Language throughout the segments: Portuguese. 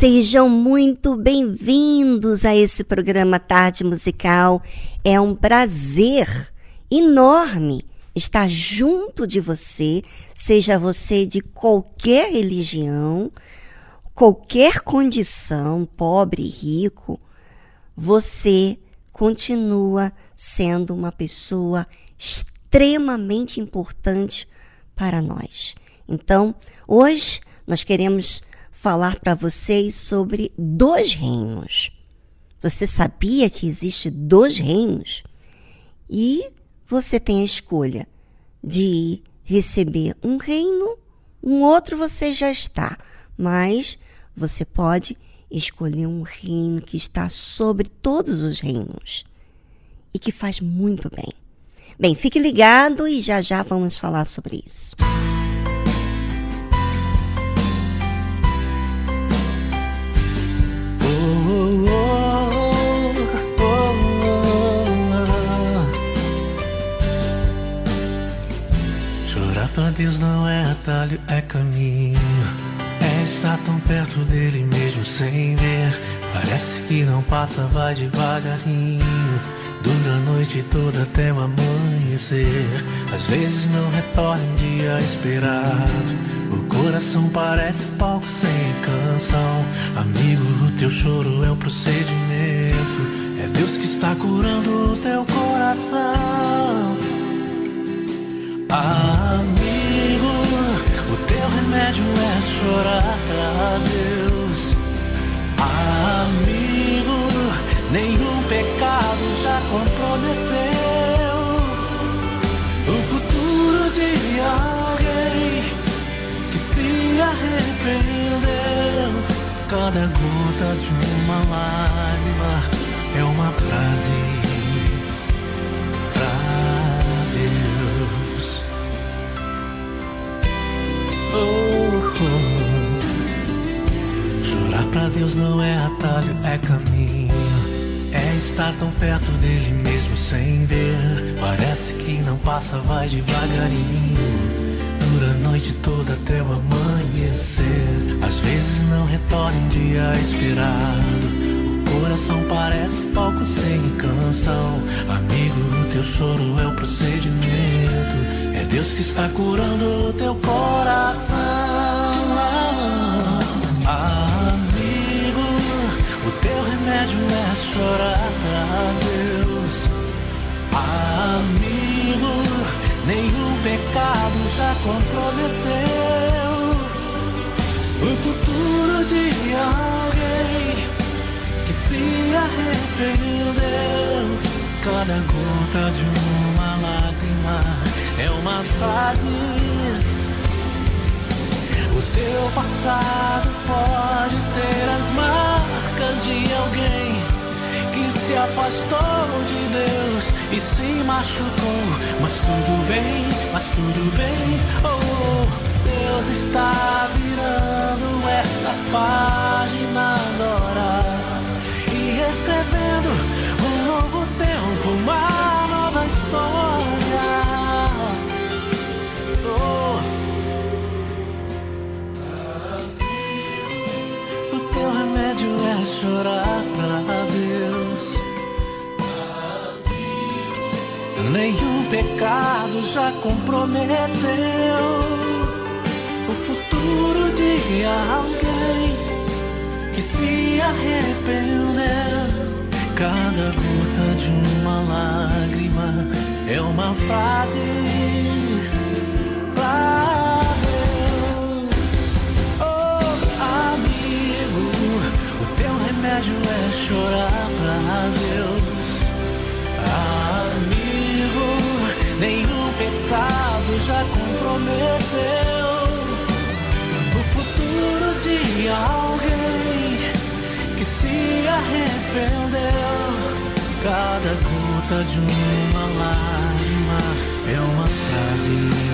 Sejam muito bem-vindos a esse programa Tarde Musical. É um prazer enorme estar junto de você, seja você de qualquer religião, qualquer condição, pobre, rico, você continua sendo uma pessoa extremamente importante para nós. Então, hoje nós queremos falar para vocês sobre dois reinos. Você sabia que existe dois reinos? E você tem a escolha de receber um reino, um outro você já está, mas você pode escolher um reino que está sobre todos os reinos e que faz muito bem. Bem, fique ligado e já já vamos falar sobre isso. Pra Deus não é atalho, é caminho. É estar tão perto dele mesmo sem ver. Parece que não passa, vai devagarinho. Dura a noite toda até o amanhecer. Às vezes não retorna um dia esperado. O coração parece palco sem canção. Amigo, o teu choro é um procedimento. É Deus que está curando o teu coração. Amigo, o teu remédio é chorar pra Deus. Amigo, nenhum pecado já comprometeu o futuro de alguém que se arrependeu. Cada gota de uma lágrima é uma frase Oh, oh. Chorar pra Deus não é atalho, é caminho. Estar tão perto dele mesmo sem ver. Parece que não passa, vai devagarinho. Dura a noite toda até o amanhecer. Às vezes não retorna um dia esperado. O coração parece palco sem canção. Amigo, o teu choro é o procedimento. É Deus que está curando o teu coração. Chorar pra Deus. Amigo, nenhum pecado já comprometeu o futuro de alguém que se arrependeu. Cada gota de uma lágrima é uma fase o teu passado pode ter as marcas de alguém que se afastou de Deus e se machucou. Mas tudo bem, mas tudo bem. Oh, Deus está virando essa página agora e escrevendo um novo tempo, uma nova história. é chorar pra Nenhum pecado já comprometeu o futuro de alguém que se arrependeu. Cada gota de uma lágrima é uma fase Cada gota de uma lágrima. É uma frase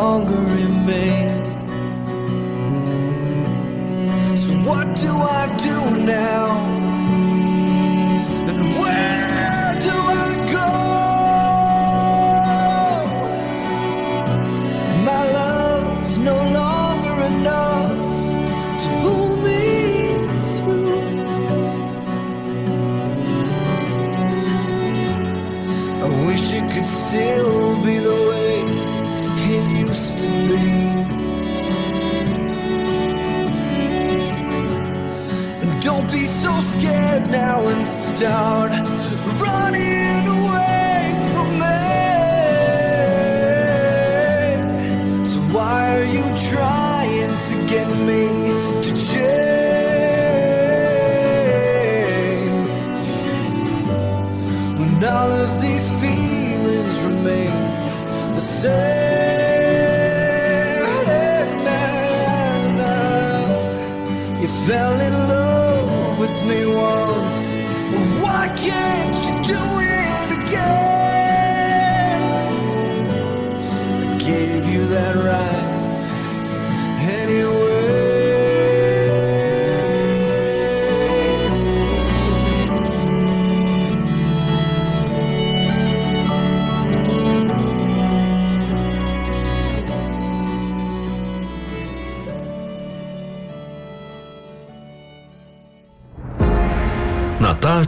longer in. So what do I?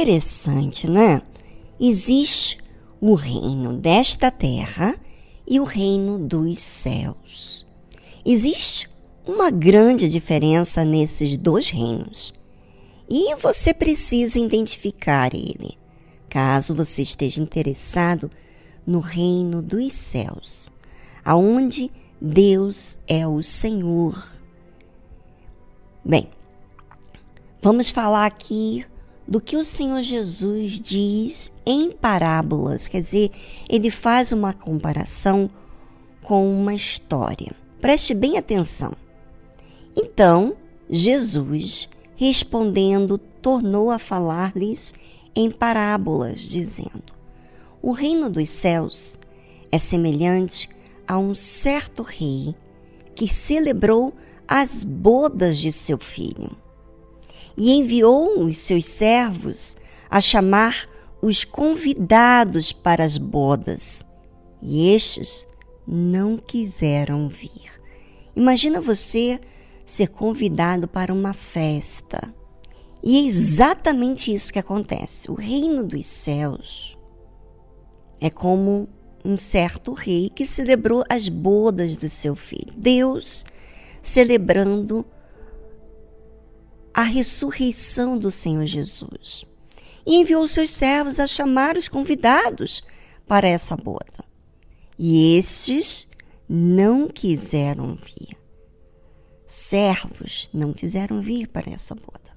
Interessante, né? Existe o reino desta terra e o reino dos céus. Existe uma grande diferença nesses dois reinos. E você precisa identificar ele, caso você esteja interessado no reino dos céus, aonde Deus é o Senhor. Bem, vamos falar aqui do que o Senhor Jesus diz em parábolas, quer dizer, ele faz uma comparação com uma história. Preste bem atenção. Então, Jesus, respondendo, tornou a falar-lhes em parábolas, dizendo: O reino dos céus é semelhante a um certo rei que celebrou as bodas de seu filho e enviou os seus servos a chamar os convidados para as bodas, e estes não quiseram vir. Imagina você ser convidado para uma festa. E é exatamente isso que acontece. O reino dos céus é como um certo rei que celebrou as bodas do seu filho. Deus celebrando a ressurreição do Senhor Jesus. E enviou seus servos a chamar os convidados para essa boda. E estes não quiseram vir. Servos não quiseram vir para essa boda.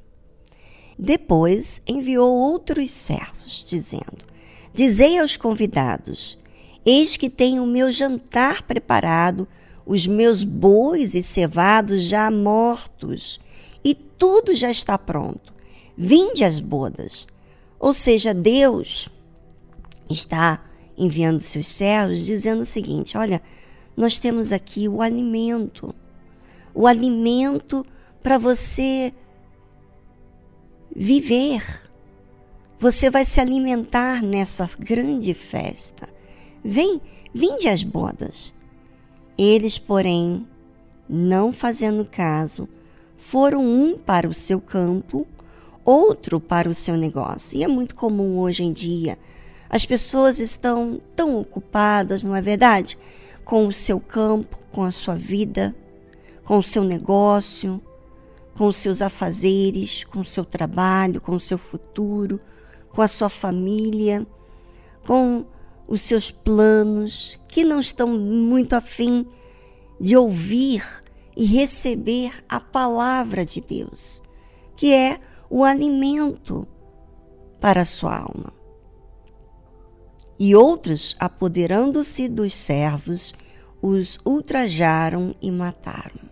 Depois enviou outros servos, dizendo: Dizei aos convidados: Eis que tenho o meu jantar preparado, os meus bois e cevados já mortos tudo já está pronto. Vinde às bodas. Ou seja, Deus está enviando seus servos dizendo o seguinte: olha, nós temos aqui o alimento. O alimento para você viver. Você vai se alimentar nessa grande festa. Vem, vinde às bodas. Eles, porém, não fazendo caso, foram um para o seu campo, outro para o seu negócio. E é muito comum hoje em dia. As pessoas estão tão ocupadas, não é verdade? Com o seu campo, com a sua vida, com o seu negócio, com os seus afazeres, com o seu trabalho, com o seu futuro, com a sua família, com os seus planos, que não estão muito afim de ouvir e receber a palavra de Deus, que é o alimento para a sua alma. E outros, apoderando-se dos servos, os ultrajaram e mataram.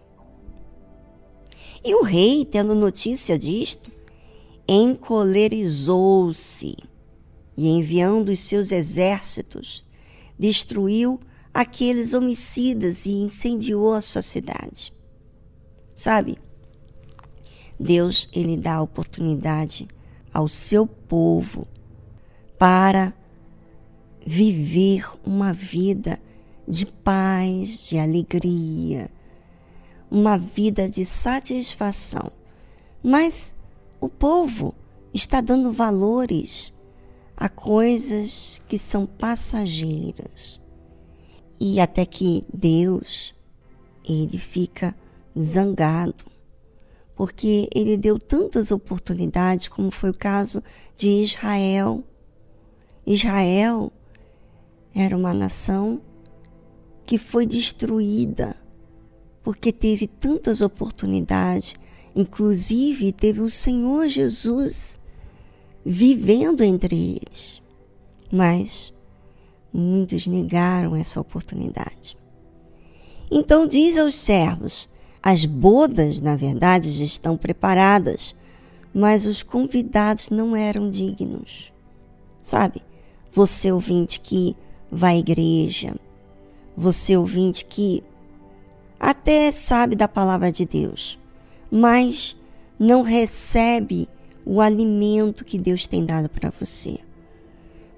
E o rei, tendo notícia disto, encolerizou-se e, enviando os seus exércitos, destruiu aqueles homicidas e incendiou a sua cidade. Sabe? Deus ele dá oportunidade ao seu povo para viver uma vida de paz, de alegria, uma vida de satisfação. Mas o povo está dando valores a coisas que são passageiras. E até que Deus, ele fica zangado, porque ele deu tantas oportunidades, como foi o caso de Israel. Israel era uma nação que foi destruída porque teve tantas oportunidades, inclusive teve o Senhor Jesus vivendo entre eles. Mas muitos negaram essa oportunidade. Então diz aos servos: as bodas, na verdade, já estão preparadas, mas os convidados não eram dignos. Sabe, você ouvinte que vai à igreja, você ouvinte que até sabe da palavra de Deus, mas não recebe o alimento que Deus tem dado para você.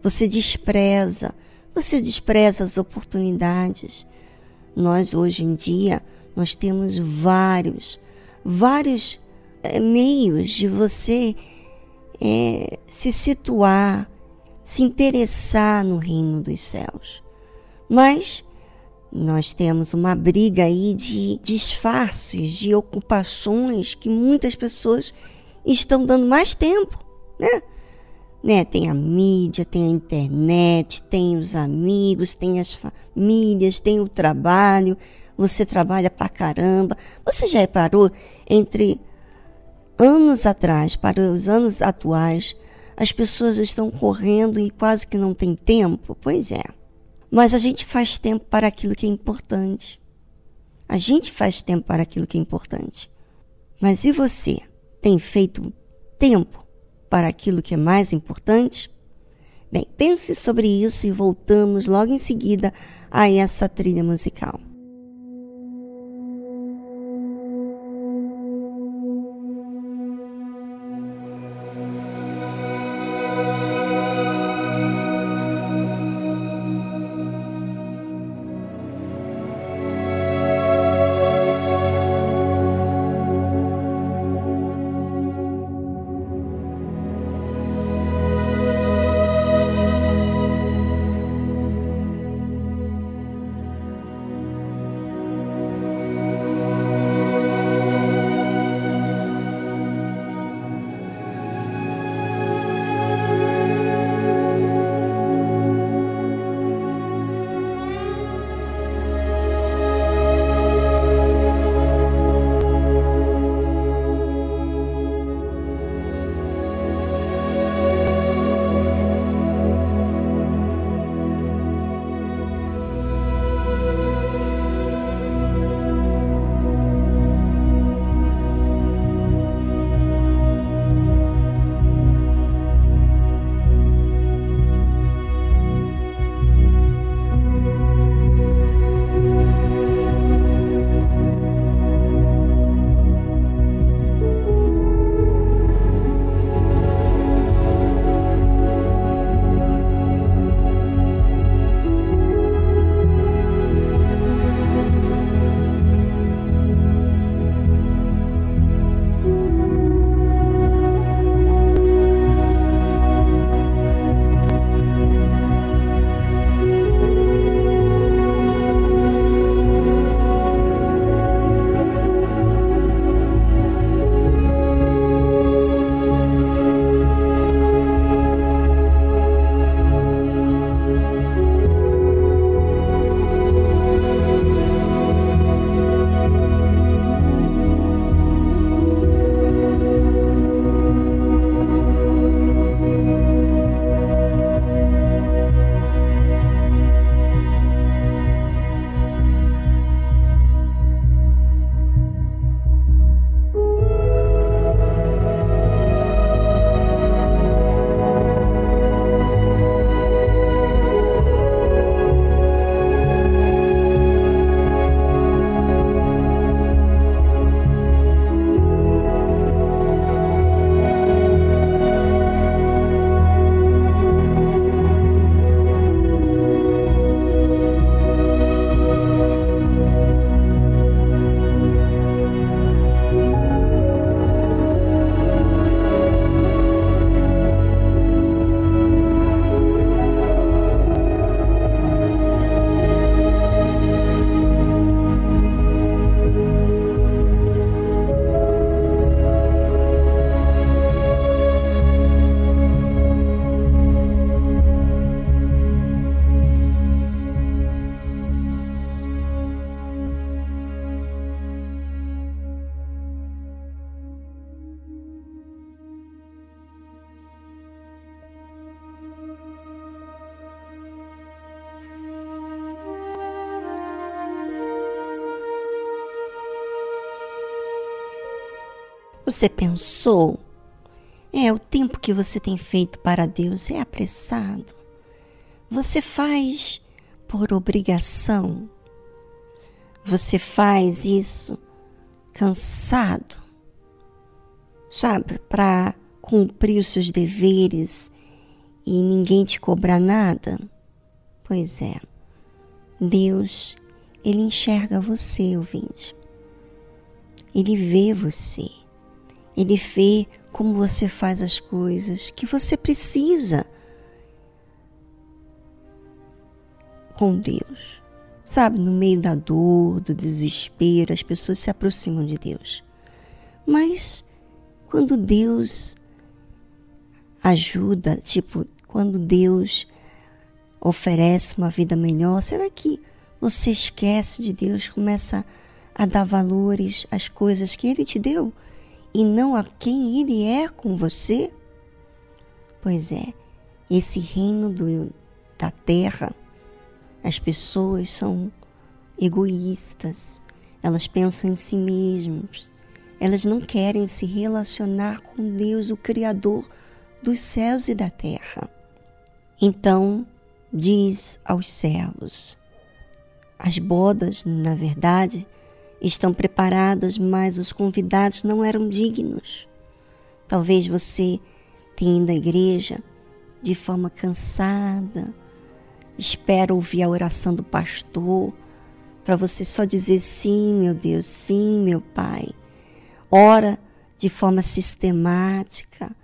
Você despreza, você despreza as oportunidades. Nós hoje em dia nós temos vários, vários é, meios de você é, se situar, se interessar no reino dos céus. Mas nós temos uma briga aí de disfarces, de ocupações que muitas pessoas estão dando mais tempo, né? Né? Tem a mídia, tem a internet, tem os amigos, tem as famílias, tem o trabalho. Você trabalha pra caramba. Você já reparou entre anos atrás para os anos atuais, as pessoas estão correndo e quase que não tem tempo? Pois é. Mas a gente faz tempo para aquilo que é importante. A gente faz tempo para aquilo que é importante. Mas e você? tem feito tempo para aquilo que é mais importante? Bem, pense sobre isso e voltamos logo em seguida a essa trilha musical. Você pensou? É, o tempo que você tem feito para Deus é apressado. Você faz por obrigação. Você faz isso cansado, sabe, para cumprir os seus deveres e ninguém te cobrar nada? Pois é, Deus, Ele enxerga você, ouvinte. Ele vê você. Ele vê como você faz as coisas que você precisa com Deus. Sabe, no meio da dor, do desespero, as pessoas se aproximam de Deus. Mas quando Deus ajuda, tipo, quando Deus oferece uma vida melhor, será que você esquece de Deus, começa a dar valores às coisas que Ele te deu e não a quem Ele é com você? Pois é, esse reino do, da terra, as pessoas são egoístas, elas pensam em si mesmas, elas não querem se relacionar com Deus, o Criador dos céus e da terra. Então, diz aos servos: As bodas, na verdade, estão preparadas, mas os convidados não eram dignos. Talvez você tenha ido à igreja de forma cansada, espera ouvir a oração do pastor para você só dizer sim, meu Deus, sim, meu Pai. Ora de forma sistemática,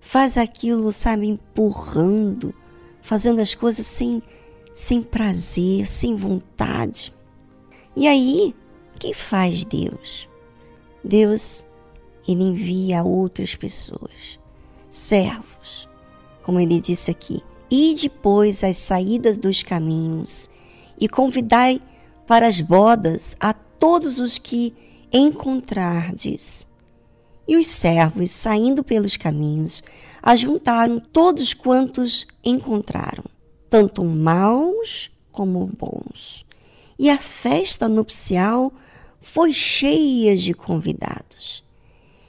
faz aquilo, sabe, empurrando, fazendo as coisas sem, sem prazer, sem vontade. E aí, que faz Deus? Deus, ele envia outras pessoas, servos, como ele disse aqui, e depois as saídas dos caminhos e convidai para as bodas a todos os que encontrardes. E os servos, saindo pelos caminhos, ajuntaram todos quantos encontraram, tanto maus como bons. E a festa nupcial foi cheia de convidados.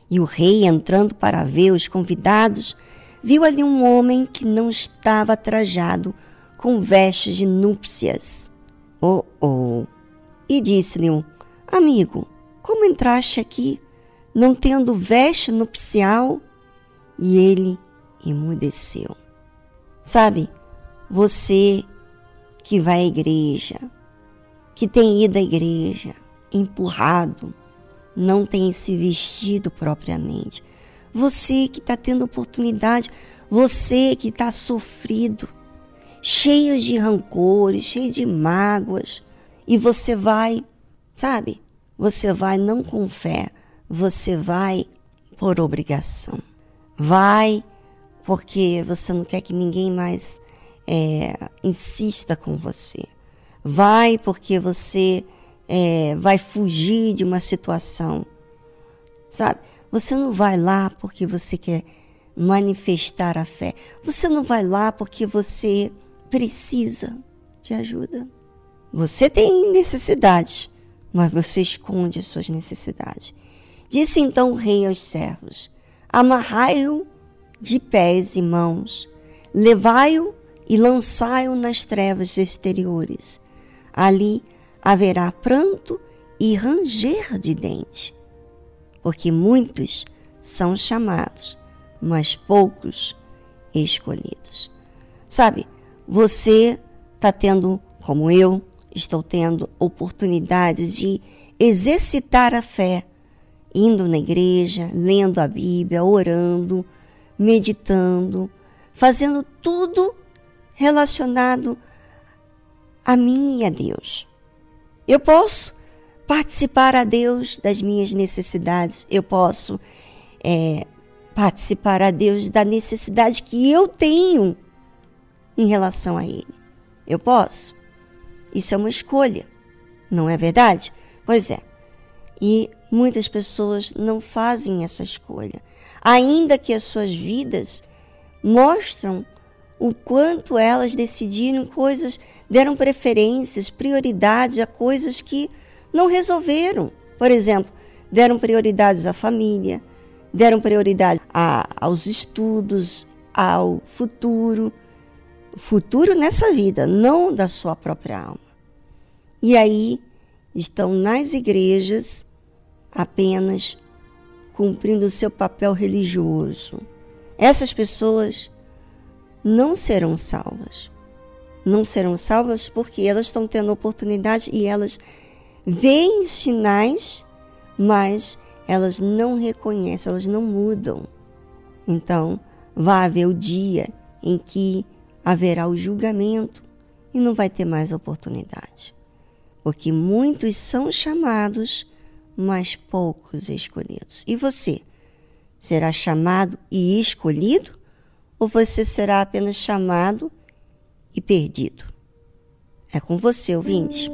E o rei, entrando para ver os convidados, viu ali um homem que não estava trajado com vestes de núpcias. Oh, oh! E disse-lhe: Amigo, como entraste aqui? não tendo veste nupcial, e ele emudeceu. Sabe, você que vai à igreja, que tem ido à igreja, empurrado, não tem se vestido propriamente. Você que está tendo oportunidade, você que está sofrido, cheio de rancores, cheio de mágoas, e você vai, sabe, você vai não com fé, você vai por obrigação. Vai porque você não quer que ninguém mais é, insista com você. Vai porque você é, vai fugir de uma situação. Sabe? Você não vai lá porque você quer manifestar a fé. Você não vai lá porque você precisa de ajuda. Você tem necessidades, mas você esconde as suas necessidades. Disse então o rei aos servos: Amarrai-o de pés e mãos, levai-o e lançai-o nas trevas exteriores. Ali haverá pranto e ranger de dente, porque muitos são chamados, mas poucos escolhidos. Sabe, você está tendo, como eu, estou tendo oportunidade de exercitar a fé indo na igreja, lendo a Bíblia, orando, meditando, fazendo tudo relacionado a mim e a Deus. Eu posso participar a Deus das minhas necessidades, eu posso é, participar a Deus da necessidade que eu tenho em relação a Ele. Eu posso. Isso é uma escolha, não é verdade? Pois é. E muitas pessoas não fazem essa escolha, ainda que as suas vidas mostram o quanto elas decidiram coisas, deram preferências, prioridade a coisas que não resolveram. Por exemplo, deram prioridades à família, deram prioridade a, aos estudos, ao futuro, futuro nessa vida, não da sua própria alma. E aí estão nas igrejas apenas cumprindo o seu papel religioso. Essas pessoas não serão salvas. Não serão salvas porque elas estão tendo oportunidade e elas veem sinais, mas elas não reconhecem, elas não mudam. Então, vai haver o dia em que haverá o julgamento e não vai ter mais oportunidade. Porque muitos são chamados, mas poucos escolhidos. E você? Será chamado e escolhido? Ou você será apenas chamado e perdido? É com você, ouvinte.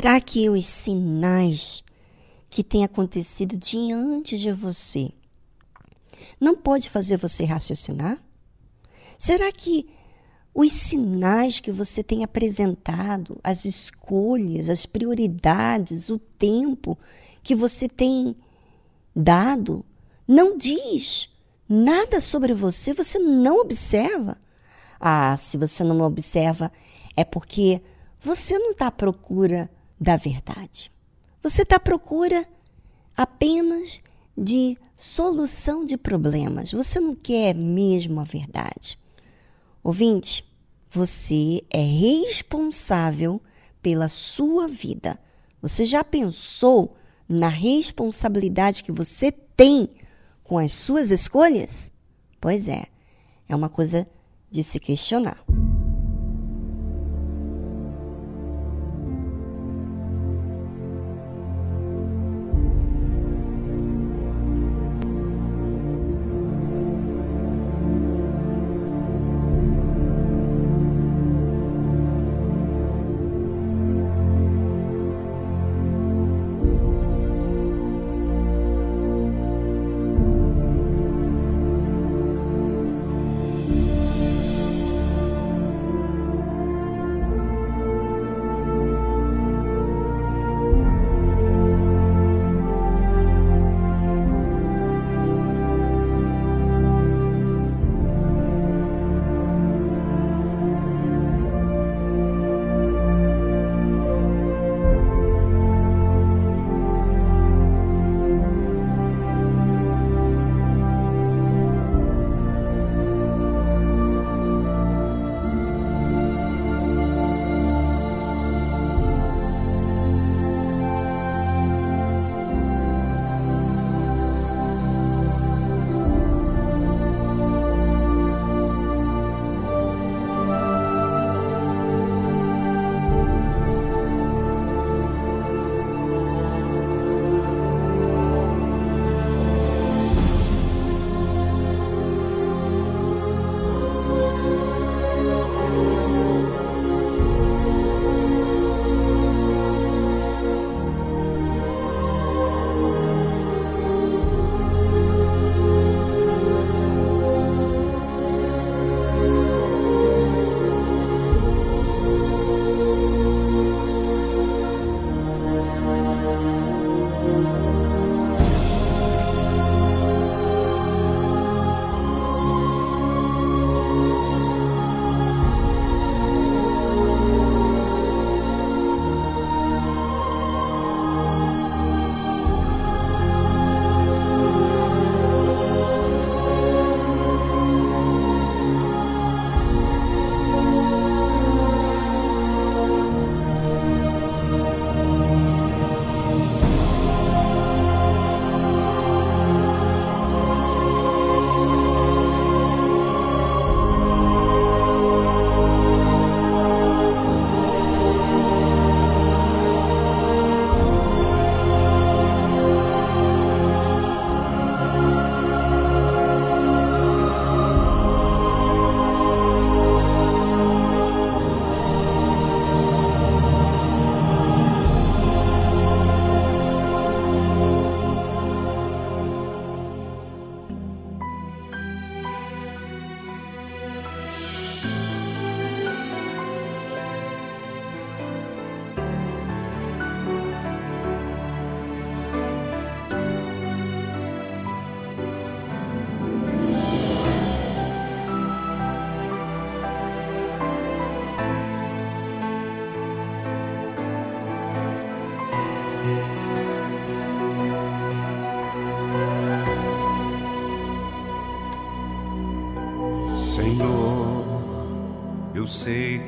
Será que os sinais que têm acontecido diante de você não pode fazer você raciocinar? Será que os sinais que você tem apresentado, as escolhas, as prioridades, o tempo que você tem dado, não diz nada sobre você? Você não observa? Ah, se você não observa, é porque você não está à procura da verdade. Você está à procura apenas de solução de problemas. Você não quer mesmo a verdade. Ouvinte, você é responsável pela sua vida. Você já pensou na responsabilidade que você tem com as suas escolhas? Pois é, é uma coisa de se questionar.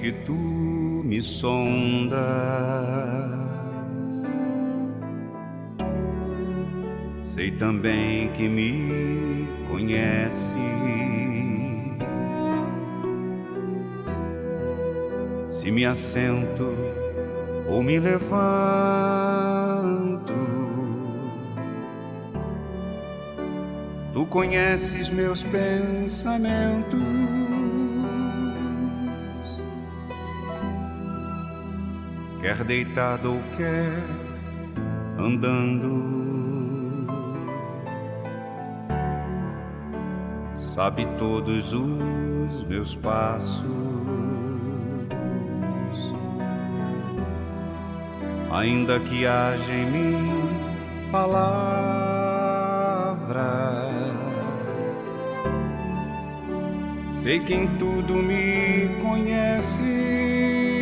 Que tu me sondas. Sei também que me conhece. Se me assento ou me levanto, tu conheces meus pensamentos. Quer deitado ou quer andando, sabe todos os meus passos. ainda que haja em mim palavras. Sei que em tudo me conhece.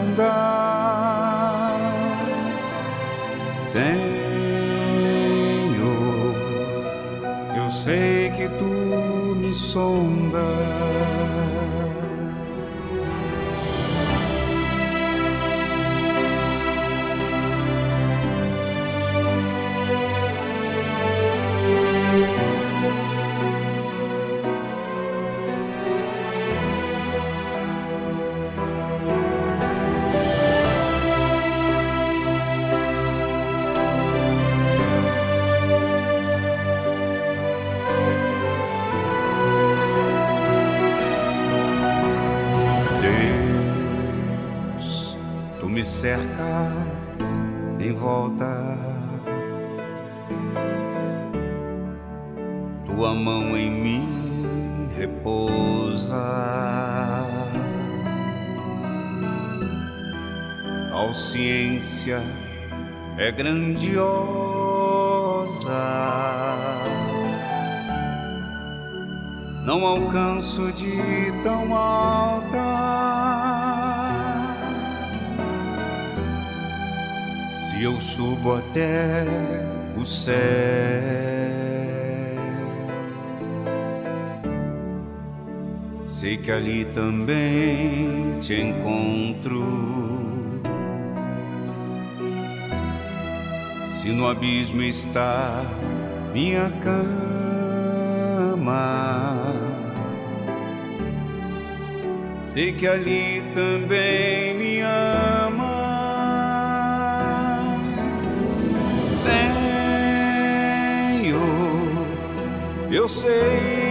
tu Tal ciência é grandiosa. Não alcanço de tão alta eu subo até o céu. Sei que ali também te encontro. Se no abismo está minha cama, sei que ali também me ama. Senhor, eu sei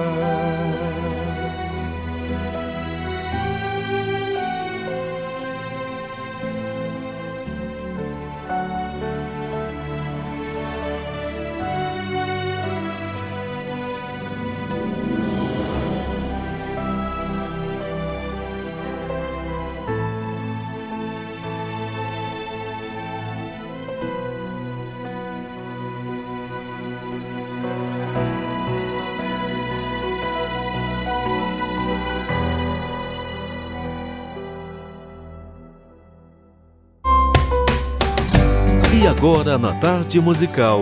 Agora na tarde musical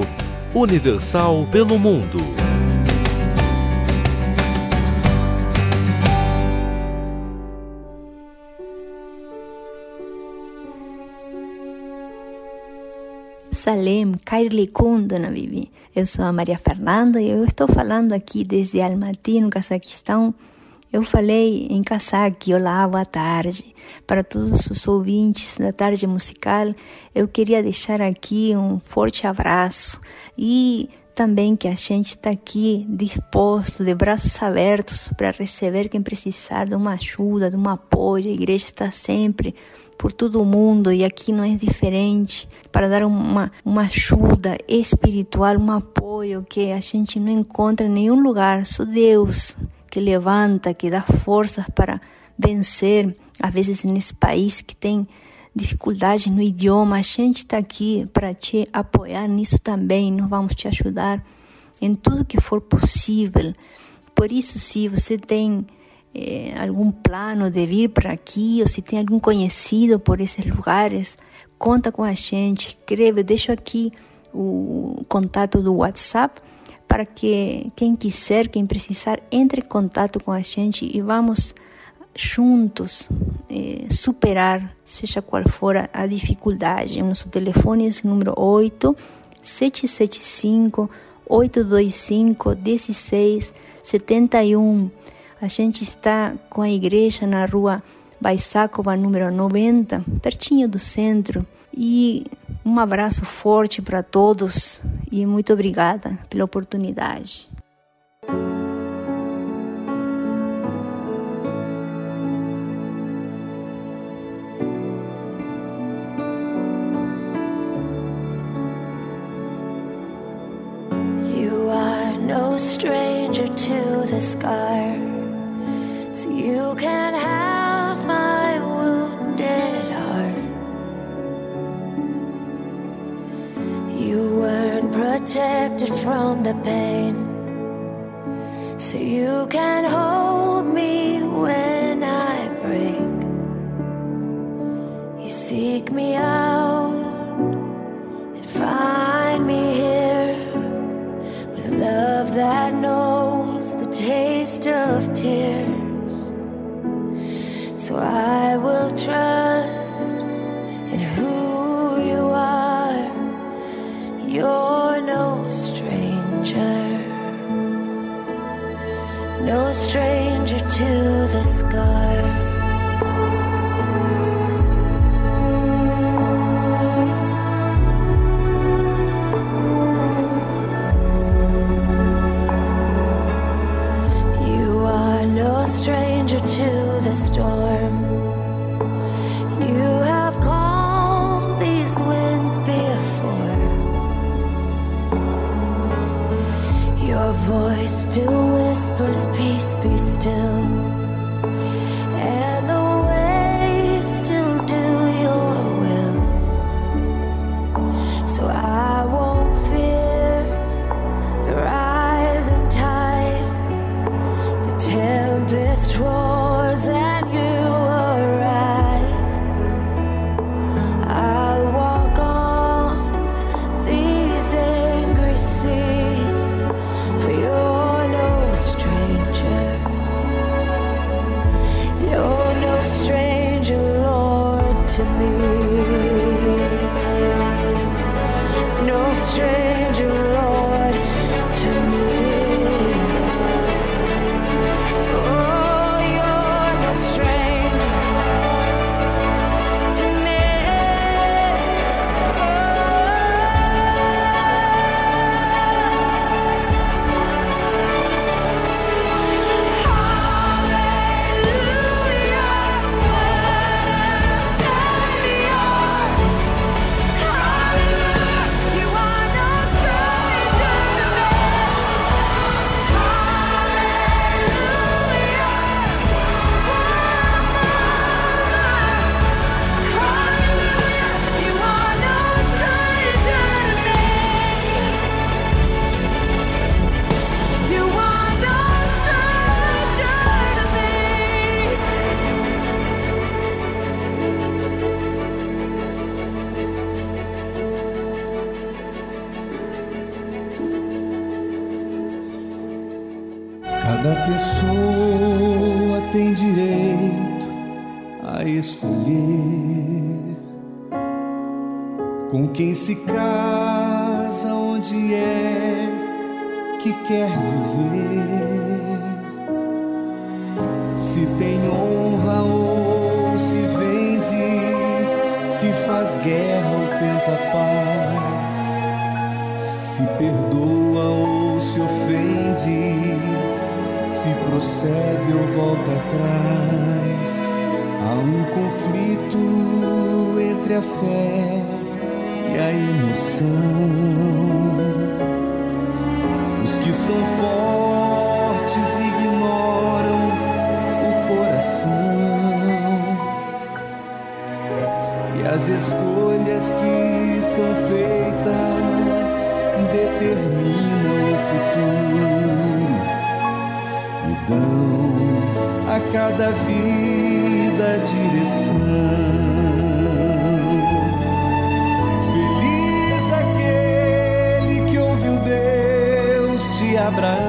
Universal pelo Mundo. Salem, Kairli Kundana, Vivi. Eu sou a Maria Fernanda e eu estou falando aqui desde Almaty, no Cazaquistão. Eu falei em Kazakh, olá, boa tarde. Para todos os ouvintes da tarde musical, eu queria deixar aqui um forte abraço e também que a gente está aqui disposto, de braços abertos, para receber quem precisar de uma ajuda, de um apoio. A igreja está sempre por todo mundo e aqui não é diferente para dar uma, uma ajuda espiritual, um apoio que a gente não encontra em nenhum lugar, só Deus que levanta, que dá forças para vencer, às vezes nesse país que tem dificuldades no idioma, a gente está aqui para te apoiar nisso também, nós vamos te ajudar em tudo que for possível. Por isso, se você tem eh, algum plano de vir para aqui, ou se tem algum conhecido por esses lugares, conta com a gente, escreve, deixo aqui o contato do WhatsApp para que quem quiser, quem precisar, entre em contato com a gente e vamos juntos eh, superar, seja qual for a, dificuldade. Nosso telefone é número 8 775 825 1671. A gente está com a igreja na rua Baisakova, número 90, pertinho do centro. E um abraço forte para todos e muito obrigada pela oportunidade. You are no stranger to the scar, protected from the pain, so you can hold me when I break. You seek me out pessoa tem direito a escolher com quem se casa, onde é que quer viver. Se tem prossegue ou volta atrás. Há um conflito entre a fé e a emoção. Os que são fortes ignoram o coração e as escolhas que são feitas determinam o futuro dão a cada vida direção. Feliz aquele que ouviu Deus de Abraão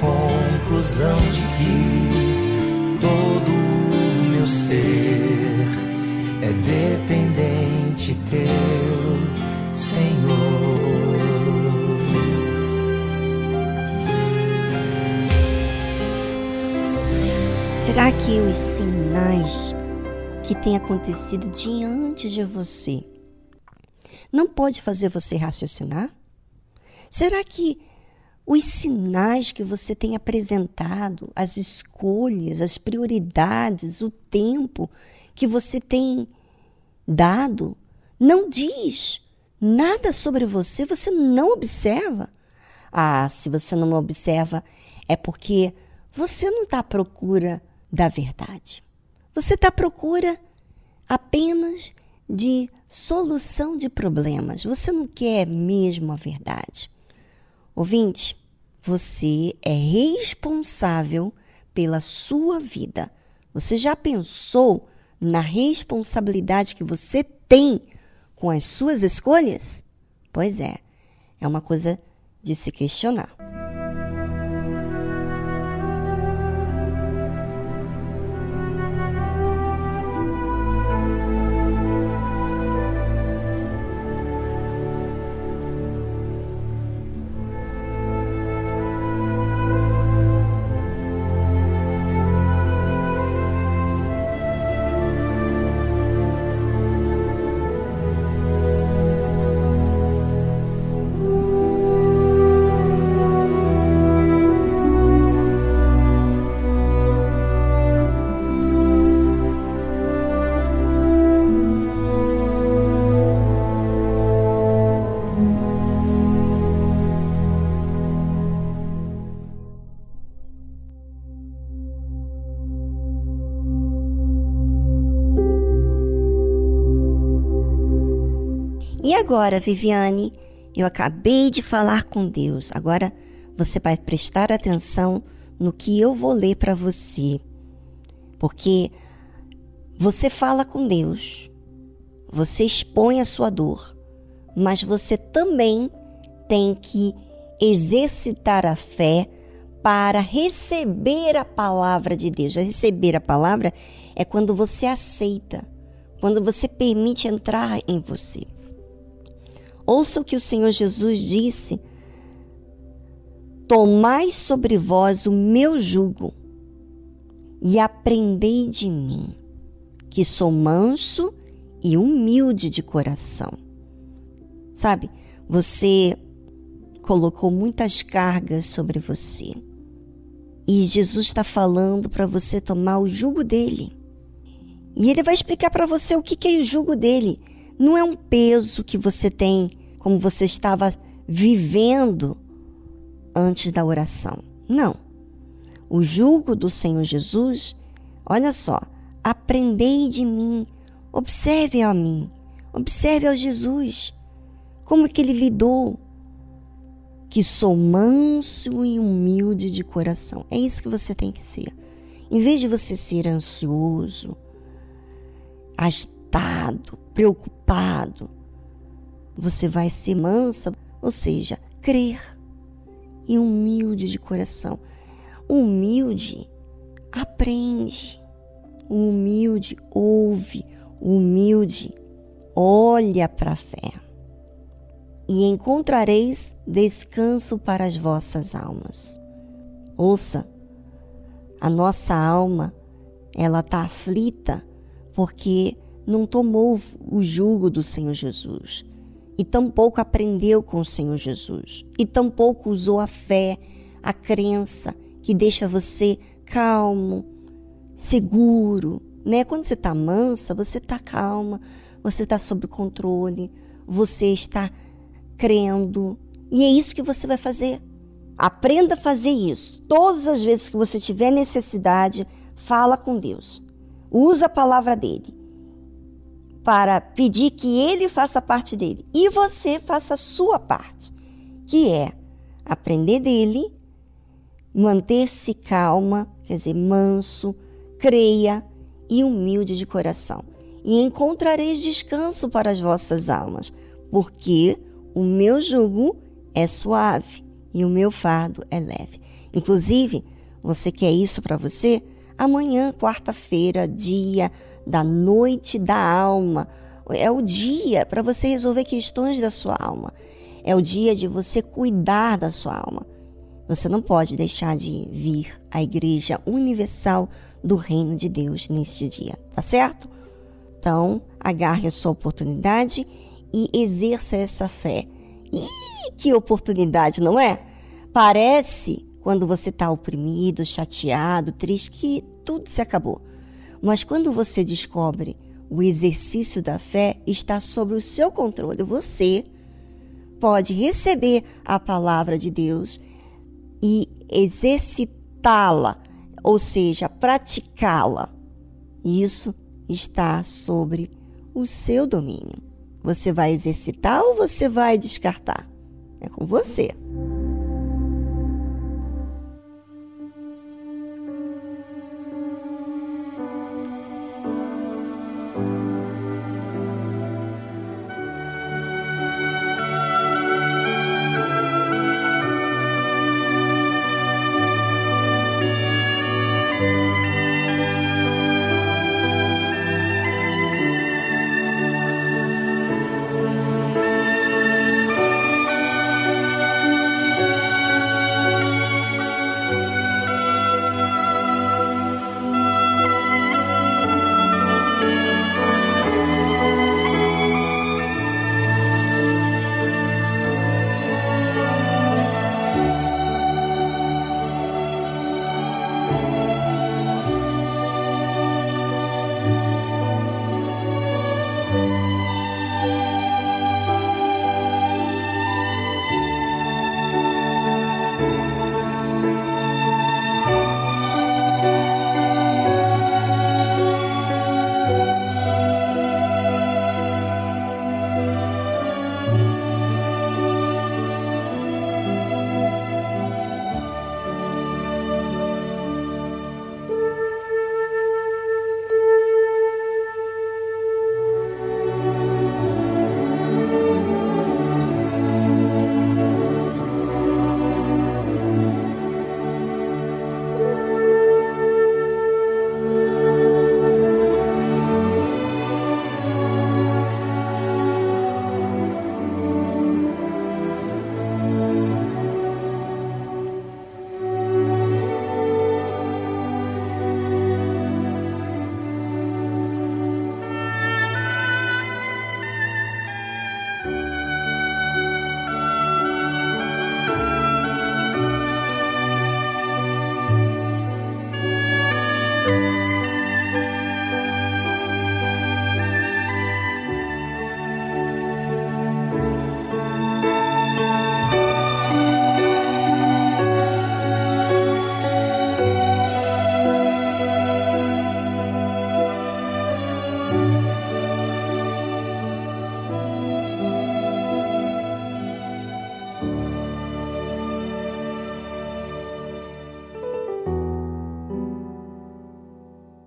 conclusão de que todo o meu ser é dependente teu, Senhor. Será que os sinais que têm acontecido diante de você não pode fazer você raciocinar? Será que os sinais que você tem apresentado, as escolhas, as prioridades, o tempo que você tem dado, não diz nada sobre você, você não observa? Ah, se você não observa, é porque você não está à procura da verdade. Você está à procura apenas de solução de problemas. Você não quer mesmo a verdade. Ouvinte, você é responsável pela sua vida. Você já pensou na responsabilidade que você tem com as suas escolhas? Pois é, é uma coisa de se questionar. Agora, Viviane, eu acabei de falar com Deus. Agora você vai prestar atenção no que eu vou ler para você. Porque você fala com Deus, você expõe a sua dor, mas você também tem que exercitar a fé para receber a palavra de Deus. Receber a palavra é quando você aceita, quando você permite entrar em você. Ouça o que o Senhor Jesus disse: Tomai sobre vós o meu jugo e aprendei de mim, que sou manso e humilde de coração. Sabe, você colocou muitas cargas sobre você. E Jesus está falando para você tomar o jugo dele. E ele vai explicar para você o que, que é o jugo dele não é um peso que você tem como você estava vivendo antes da oração. Não. O jugo do Senhor Jesus, olha só, aprendei de mim, observe a mim, observe ao Jesus, como que ele lidou, que sou manso e humilde de coração. É isso que você tem que ser. Em vez de você ser ansioso, agitado, preocupado, você vai ser mansa, ou seja, crer e humilde de coração. Humilde aprende, humilde ouve, humilde olha para a fé. E encontrareis descanso para as vossas almas. Ouça, a nossa alma, ela está aflita porque não tomou o jugo do Senhor Jesus e tampouco aprendeu com o Senhor Jesus e tampouco usou a fé, a crença que deixa você calmo, seguro, né? Quando você está mansa, você está calma, você está sob controle, você está crendo e é isso que você vai fazer. Aprenda a fazer isso. Todas as vezes que você tiver necessidade, fala com Deus. Usa a palavra dele para pedir que ele faça parte dele e você faça a sua parte, que é aprender dele, manter-se calma, quer dizer, manso, creia e humilde de coração. E encontrareis descanso para as vossas almas, porque o meu jugo é suave e o meu fardo é leve. Inclusive, você quer isso para você? Amanhã, quarta-feira, dia da noite da alma, é o dia para você resolver questões da sua alma. É o dia de você cuidar da sua alma. Você não pode deixar de vir à Igreja Universal do Reino de Deus neste dia, tá certo? Então, agarre a sua oportunidade e exerça essa fé. Ih, que oportunidade, não é? Parece quando você está oprimido, chateado, triste, que tudo se acabou. Mas quando você descobre o exercício da fé está sob o seu controle, você pode receber a palavra de Deus e exercitá-la, ou seja, praticá-la. Isso está sobre o seu domínio. Você vai exercitar ou você vai descartar? É com você.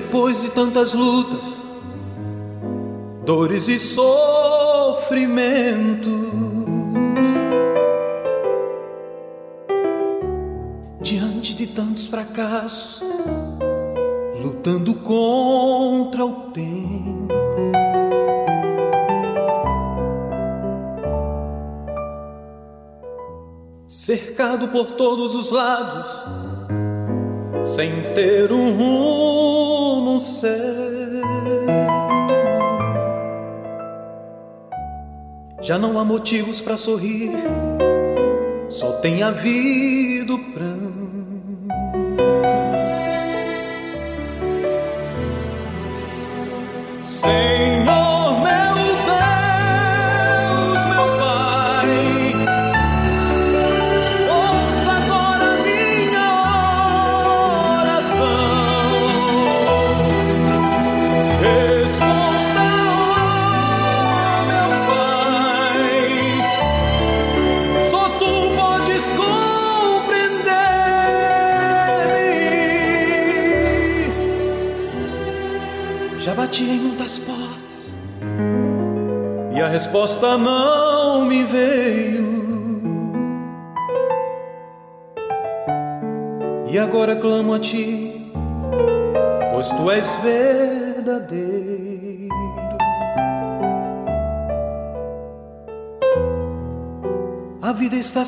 Depois de tantas lutas, dores e sofrimentos, sofrimento. Diante de tantos fracassos, lutando contra o tempo. Cercado por todos os lados, sem ter um rumo certo. Já não há motivos para sorrir, só tem havido pranto.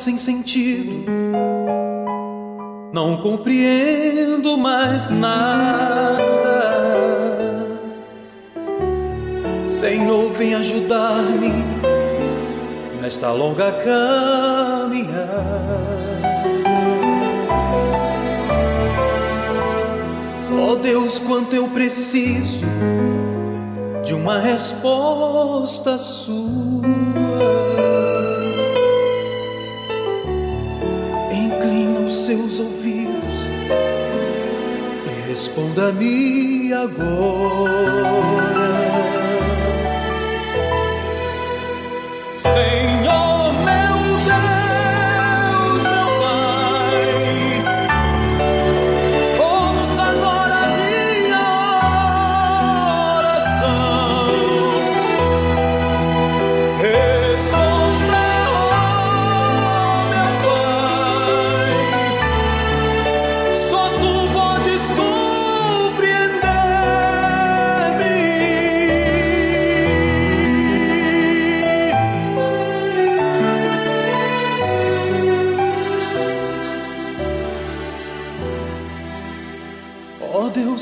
Sem sentido, não compreendo mais nada. Senhor, vem ajudar-me nesta longa caminhada. Oh Deus, quanto eu preciso de uma resposta sua. Responda-me agora.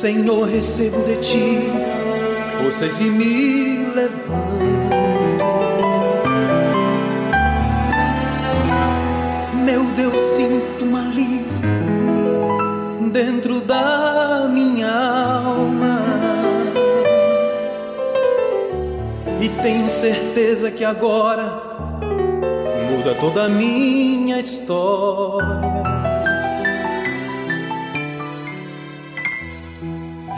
Senhor, recebo de ti forças e me levanto. Meu Deus, sinto um alívio dentro da minha alma. E tenho certeza que agora muda toda a minha história.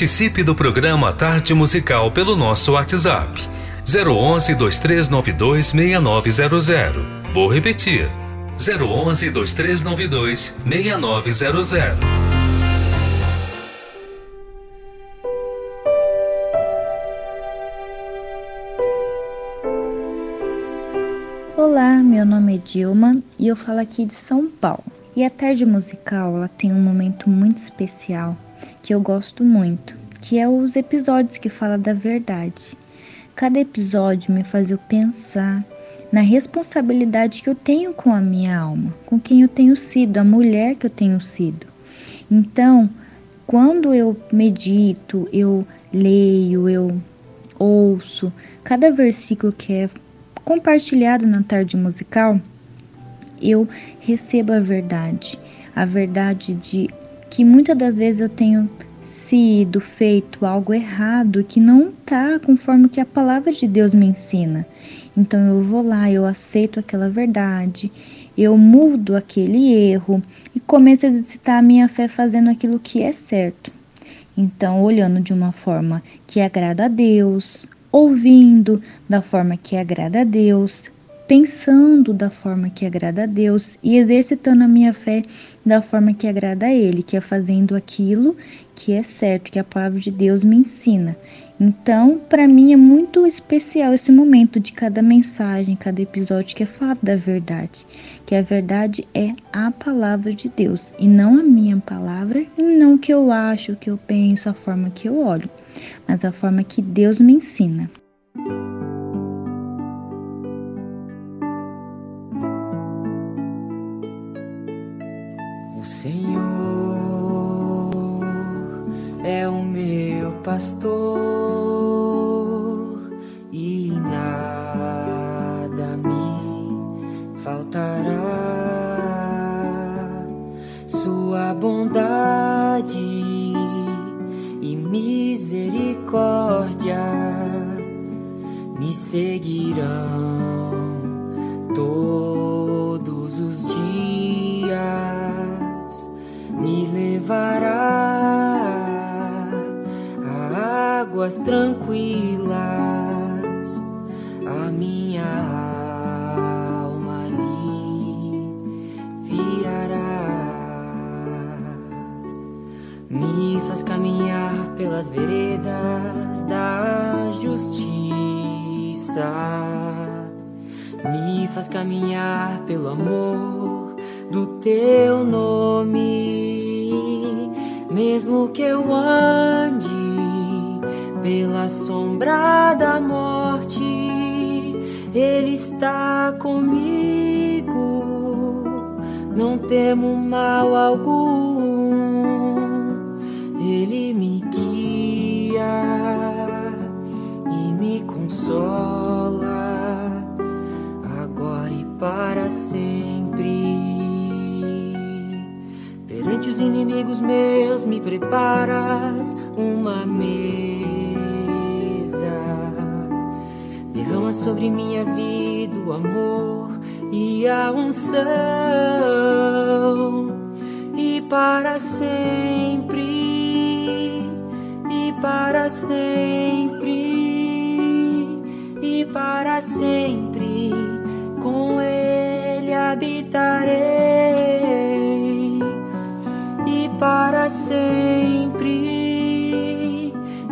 Participe do programa Tarde Musical pelo nosso WhatsApp 011 2392 6900. Vou repetir. 011 2392 6900. Olá, meu nome é Dilma e eu falo aqui de São Paulo. E a tarde musical ela tem um momento muito especial que eu gosto muito, que é os episódios que fala da verdade. Cada episódio me faz eu pensar, na responsabilidade que eu tenho com a minha alma, com quem eu tenho sido, a mulher que eu tenho sido. Então, quando eu medito, eu leio, eu ouço cada versículo que é compartilhado na tarde musical, eu recebo a verdade, a verdade de que muitas das vezes eu tenho sido feito algo errado que não está conforme que a palavra de Deus me ensina. Então eu vou lá, eu aceito aquela verdade, eu mudo aquele erro e começo a exercitar a minha fé fazendo aquilo que é certo. Então, olhando de uma forma que agrada a Deus, ouvindo da forma que agrada a Deus, pensando da forma que agrada a Deus e exercitando a minha fé da forma que agrada a Ele, que é fazendo aquilo que é certo, que a palavra de Deus me ensina. Então, para mim é muito especial esse momento de cada mensagem, cada episódio que é falado da verdade, que a verdade é a palavra de Deus e não a minha palavra, e não o que eu acho, o que eu penso, a forma que eu olho, mas a forma que Deus me ensina. Pastor e nada me faltará. Sua bondade e misericórdia me seguirão todos levará águas tranquilas, a minha alma aliviará. Me faz caminhar pelas veredas da justiça, me faz caminhar pelo amor do teu nome, mesmo que eu ande pela sombra da morte, Ele está comigo. Não temo mal algum, Ele me guia e me consola, agora e para sempre. Inimigos meus, me preparas uma mesa. Derrama sobre minha vida o amor e a unção, e para sempre, e para sempre, e para sempre, com Ele habitarei, sempre,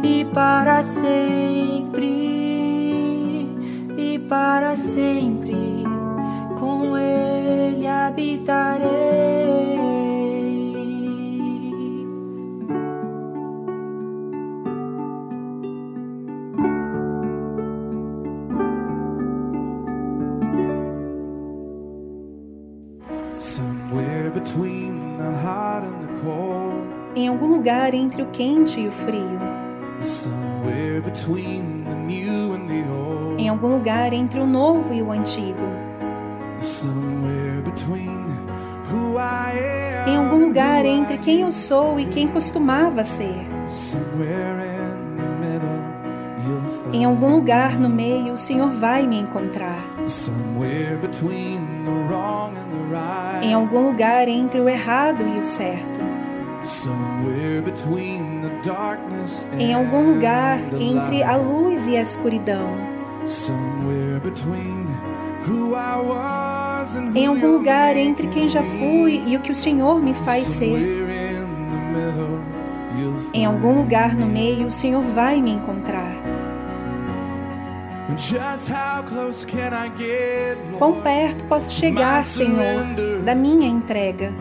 e para sempre para sempre, algum lugar entre o quente e o frio. Em algum lugar entre o novo e o antigo. Em algum lugar entre quem eu sou e quem costumava ser. Em algum lugar no meio, o Senhor vai me encontrar. Em algum lugar entre o errado e o certo. Em algum lugar entre a luz e a escuridão em algum lugar entre quem já fui e o que o Senhor me faz ser. Em algum lugar no meio, o Senhor vai me encontrar. Quão perto posso chegar, Senhor, da minha entrega,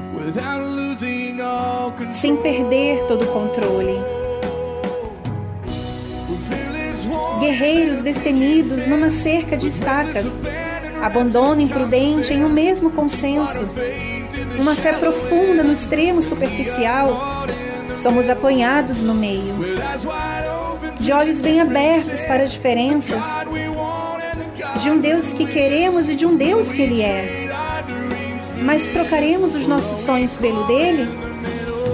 sem perder todo o controle? guerreiros destemidos numa cerca de estacas, abandono imprudente em um mesmo consenso, uma fé profunda no extremo superficial, somos apanhados no meio. De olhos bem abertos para as diferenças, de um Deus que queremos e de um Deus que Ele é. Mas trocaremos os nossos sonhos pelo dele?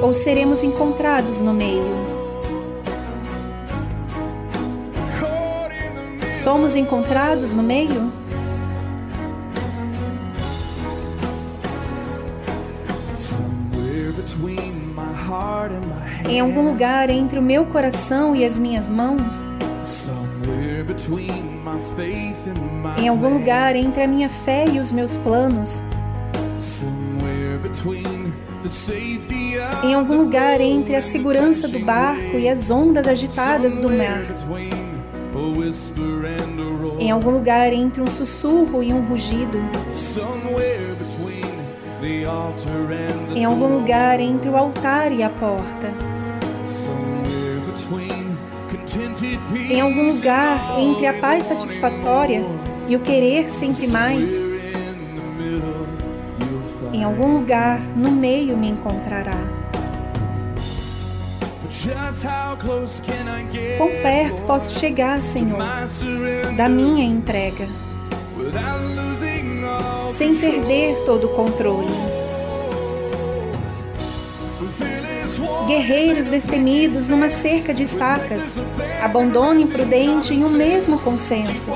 Ou seremos encontrados no meio? Somos encontrados no meio? Em algum lugar entre o meu coração e as minhas mãos? Em algum lugar entre a minha fé e os meus planos? Em algum lugar entre a segurança do barco e as ondas agitadas do mar? Em algum lugar entre um sussurro e um rugido. Em algum lugar entre o altar e a porta. Em algum lugar entre a paz satisfatória e o querer sempre mais. Em algum lugar no meio me encontrará. Quão perto posso chegar, Senhor, da minha entrega, sem perder todo o controle? Guerreiros destemidos numa cerca de estacas, abandono imprudente em um mesmo consenso,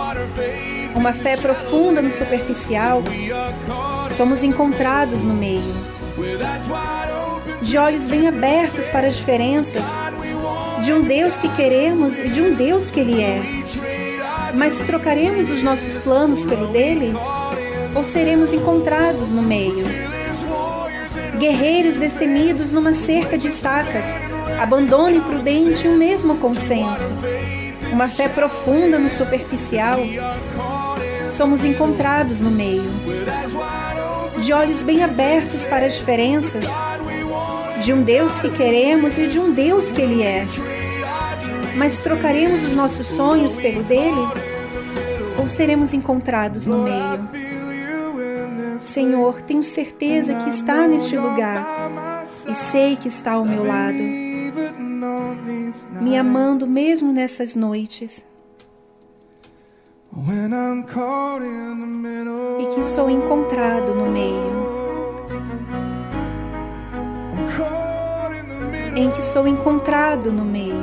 uma fé profunda no superficial, somos encontrados no meio de olhos bem abertos para as diferenças, de um Deus que queremos e de um Deus que Ele é. Mas trocaremos os nossos planos pelo dele? Ou seremos encontrados no meio? Guerreiros destemidos numa cerca de estacas, abandono imprudente e um mesmo consenso, uma fé profunda no superficial, somos encontrados no meio. De olhos bem abertos para as diferenças, de um Deus que queremos e de um Deus que Ele é. Mas trocaremos os nossos sonhos pelo dele? Ou seremos encontrados no meio? Senhor, tenho certeza que está neste lugar e sei que está ao meu lado, me amando mesmo nessas noites. E que sou encontrado no meio. em que sou encontrado no meio.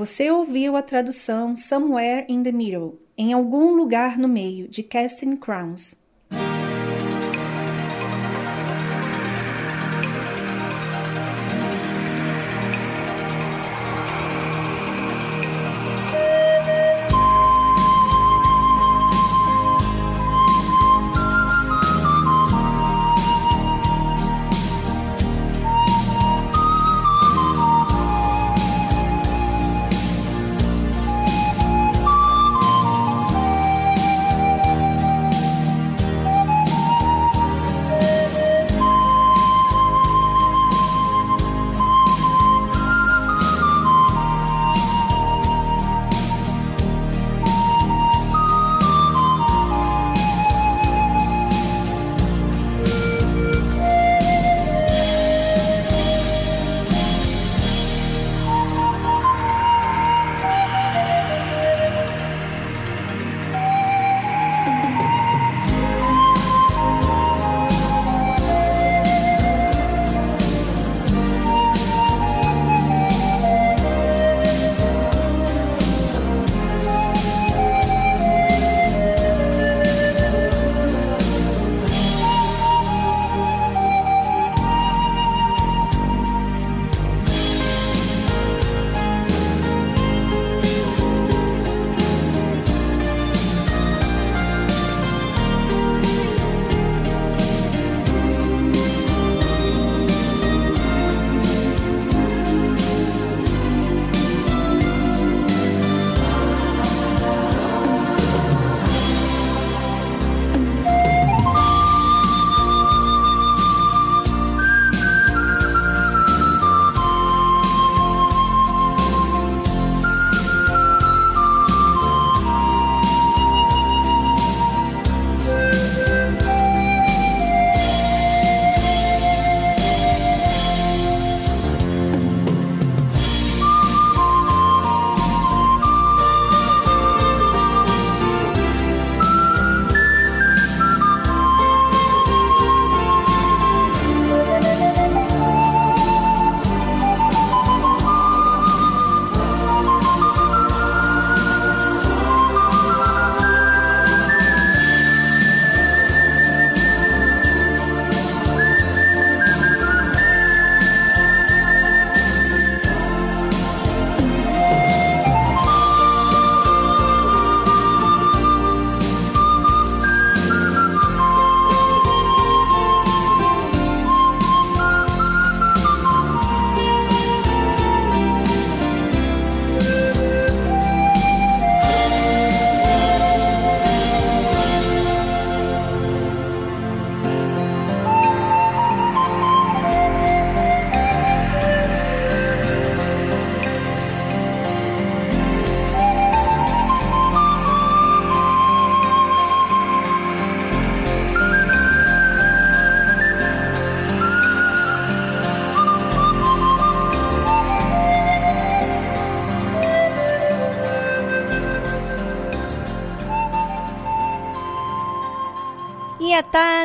Você ouviu a tradução Somewhere in the Middle, em algum lugar no meio, de Casting Crowns.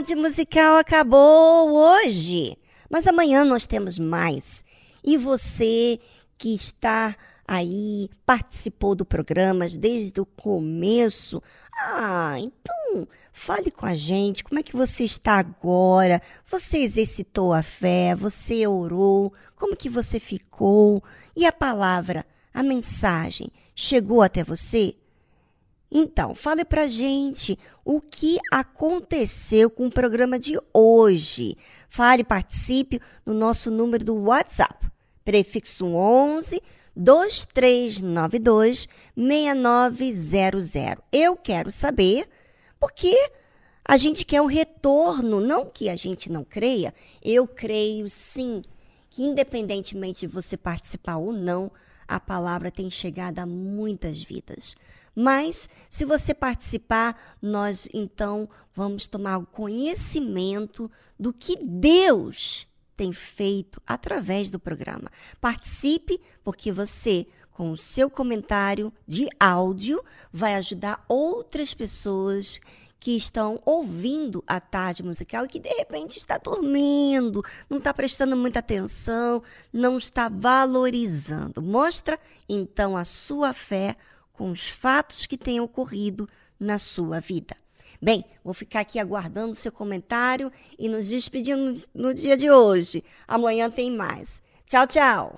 Tarde musical acabou hoje, mas amanhã nós temos mais. E você que está aí, participou do programa desde o começo, ah, então fale com a gente, como é que você está agora? Você exercitou a fé, você orou, como que você ficou? E a palavra, a mensagem, chegou até você? Então, fale pra gente o que aconteceu com o programa de hoje. Fale, participe no nosso número do WhatsApp, prefixo 11 2392 6900. Eu quero saber porque a gente quer um retorno, não que a gente não creia. Eu creio sim que independentemente de você participar ou não, a palavra tem chegado a muitas vidas. Mas, se você participar, nós então vamos tomar conhecimento do que Deus tem feito através do programa. Participe, porque você, com o seu comentário de áudio, vai ajudar outras pessoas que estão ouvindo a tarde musical e que de repente está dormindo, não está prestando muita atenção, não está valorizando. Mostra então a sua fé com os fatos que têm ocorrido na sua vida. Bem, vou ficar aqui aguardando o seu comentário e nos despedindo no dia de hoje. Amanhã tem mais. Tchau, tchau.